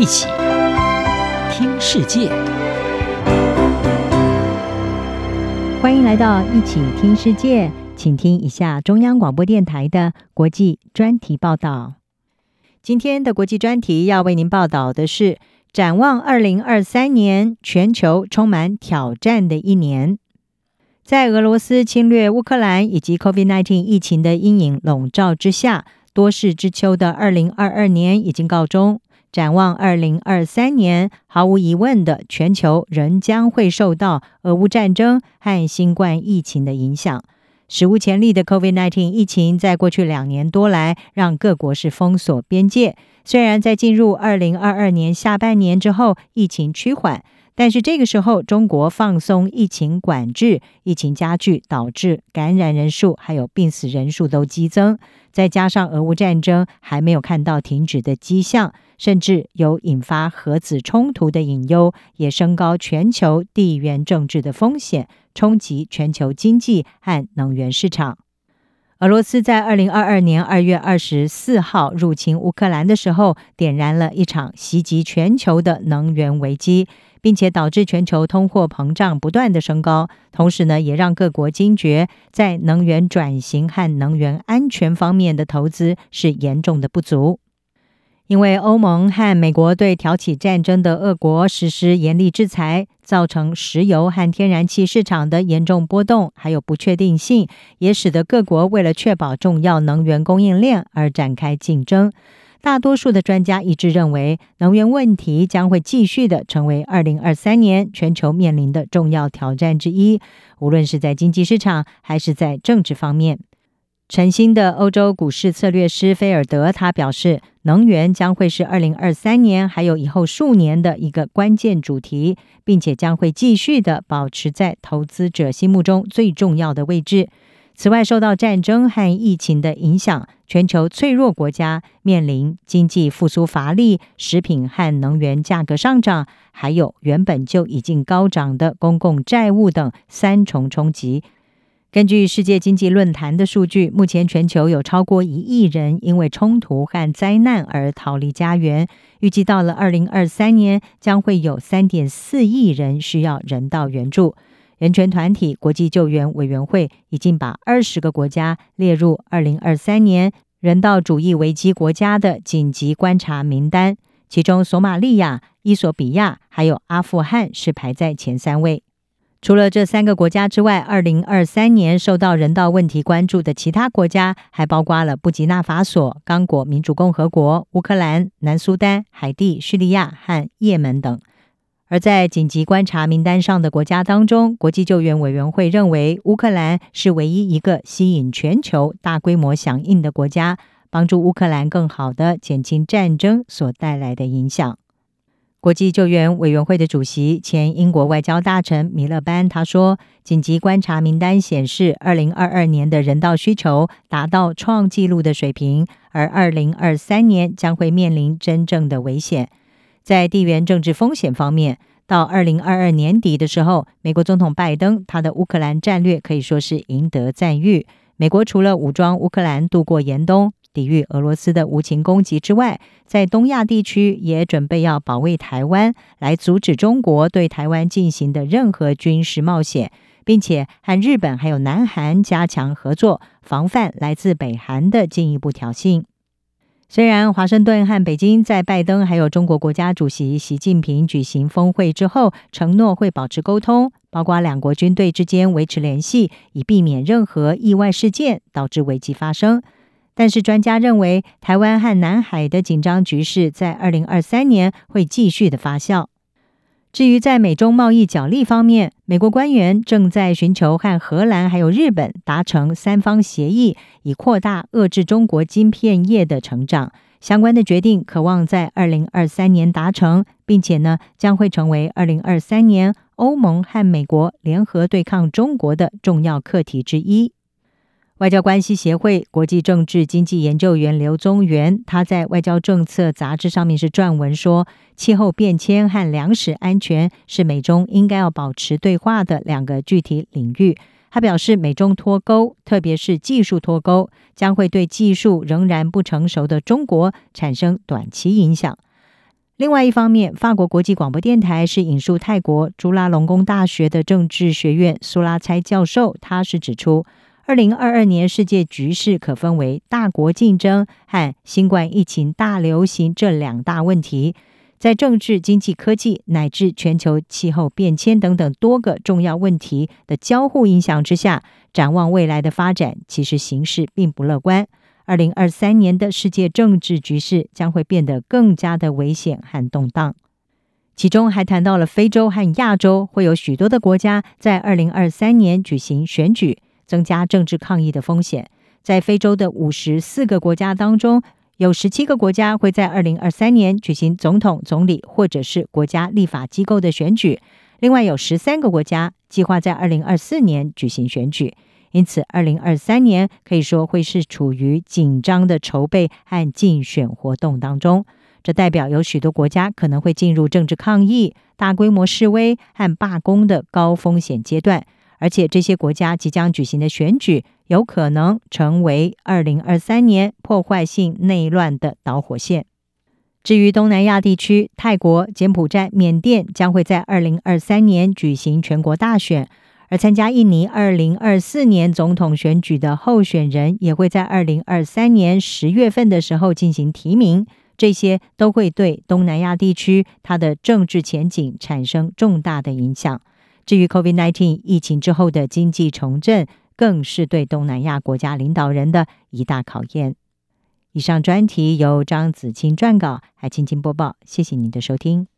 一起听世界，欢迎来到一起听世界，请听一下中央广播电台的国际专题报道。今天的国际专题要为您报道的是：展望二零二三年，全球充满挑战的一年。在俄罗斯侵略乌克兰以及 COVID-19 疫情的阴影笼罩之下，多事之秋的二零二二年已经告终。展望二零二三年，毫无疑问的，全球仍将会受到俄乌战争和新冠疫情的影响。史无前例的 COVID-19 疫情在过去两年多来，让各国是封锁边界。虽然在进入二零二二年下半年之后，疫情趋缓。但是这个时候，中国放松疫情管制，疫情加剧，导致感染人数还有病死人数都激增。再加上俄乌战争还没有看到停止的迹象，甚至有引发核子冲突的隐忧，也升高全球地缘政治的风险，冲击全球经济和能源市场。俄罗斯在二零二二年二月二十四号入侵乌克兰的时候，点燃了一场袭击全球的能源危机。并且导致全球通货膨胀不断的升高，同时呢，也让各国惊觉在能源转型和能源安全方面的投资是严重的不足。因为欧盟和美国对挑起战争的俄国实施严厉制裁，造成石油和天然气市场的严重波动，还有不确定性，也使得各国为了确保重要能源供应链而展开竞争。大多数的专家一致认为，能源问题将会继续的成为二零二三年全球面临的重要挑战之一，无论是在经济市场还是在政治方面。晨星的欧洲股市策略师菲尔德他表示，能源将会是二零二三年还有以后数年的一个关键主题，并且将会继续的保持在投资者心目中最重要的位置。此外，受到战争和疫情的影响，全球脆弱国家面临经济复苏乏力、食品和能源价格上涨，还有原本就已经高涨的公共债务等三重冲击。根据世界经济论坛的数据，目前全球有超过一亿人因为冲突和灾难而逃离家园，预计到了二零二三年，将会有三点四亿人需要人道援助。人权团体国际救援委员会已经把二十个国家列入二零二三年人道主义危机国家的紧急观察名单，其中索马利亚、伊索比亚还有阿富汗是排在前三位。除了这三个国家之外，二零二三年受到人道问题关注的其他国家还包括了布吉纳法索、刚果民主共和国、乌克兰、南苏丹、海地、叙利亚和也门等。而在紧急观察名单上的国家当中，国际救援委员会认为乌克兰是唯一一个吸引全球大规模响应的国家，帮助乌克兰更好地减轻战争所带来的影响。国际救援委员会的主席、前英国外交大臣米勒班他说：“紧急观察名单显示，二零二二年的人道需求达到创纪录的水平，而二零二三年将会面临真正的危险。”在地缘政治风险方面，到二零二二年底的时候，美国总统拜登他的乌克兰战略可以说是赢得赞誉。美国除了武装乌克兰度过严冬，抵御俄罗斯的无情攻击之外，在东亚地区也准备要保卫台湾，来阻止中国对台湾进行的任何军事冒险，并且和日本还有南韩加强合作，防范来自北韩的进一步挑衅。虽然华盛顿和北京在拜登还有中国国家主席习近平举行峰会之后，承诺会保持沟通，包括两国军队之间维持联系，以避免任何意外事件导致危机发生。但是专家认为，台湾和南海的紧张局势在二零二三年会继续的发酵。至于在美中贸易角力方面，美国官员正在寻求和荷兰还有日本达成三方协议，以扩大遏制中国晶片业的成长。相关的决定可望在二零二三年达成，并且呢，将会成为二零二三年欧盟和美国联合对抗中国的重要课题之一。外交关系协会国际政治经济研究员刘宗元，他在《外交政策》杂志上面是撰文说，气候变迁和粮食安全是美中应该要保持对话的两个具体领域。他表示，美中脱钩，特别是技术脱钩，将会对技术仍然不成熟的中国产生短期影响。另外一方面，法国国际广播电台是引述泰国朱拉隆功大学的政治学院苏拉猜教授，他是指出，二零二二年世界局势可分为大国竞争和新冠疫情大流行这两大问题。在政治、经济、科技乃至全球气候变迁等等多个重要问题的交互影响之下，展望未来的发展，其实形势并不乐观。二零二三年的世界政治局势将会变得更加的危险和动荡，其中还谈到了非洲和亚洲会有许多的国家在二零二三年举行选举，增加政治抗议的风险。在非洲的五十四个国家当中，有十七个国家会在二零二三年举行总统、总理或者是国家立法机构的选举，另外有十三个国家计划在二零二四年举行选举。因此，二零二三年可以说会是处于紧张的筹备和竞选活动当中。这代表有许多国家可能会进入政治抗议、大规模示威和罢工的高风险阶段，而且这些国家即将举行的选举有可能成为二零二三年破坏性内乱的导火线。至于东南亚地区，泰国、柬埔寨、缅甸将会在二零二三年举行全国大选。而参加印尼二零二四年总统选举的候选人也会在二零二三年十月份的时候进行提名，这些都会对东南亚地区它的政治前景产生重大的影响。至于 COVID-19 疫情之后的经济重振，更是对东南亚国家领导人的一大考验。以上专题由张子清撰稿，还请听播报。谢谢您的收听。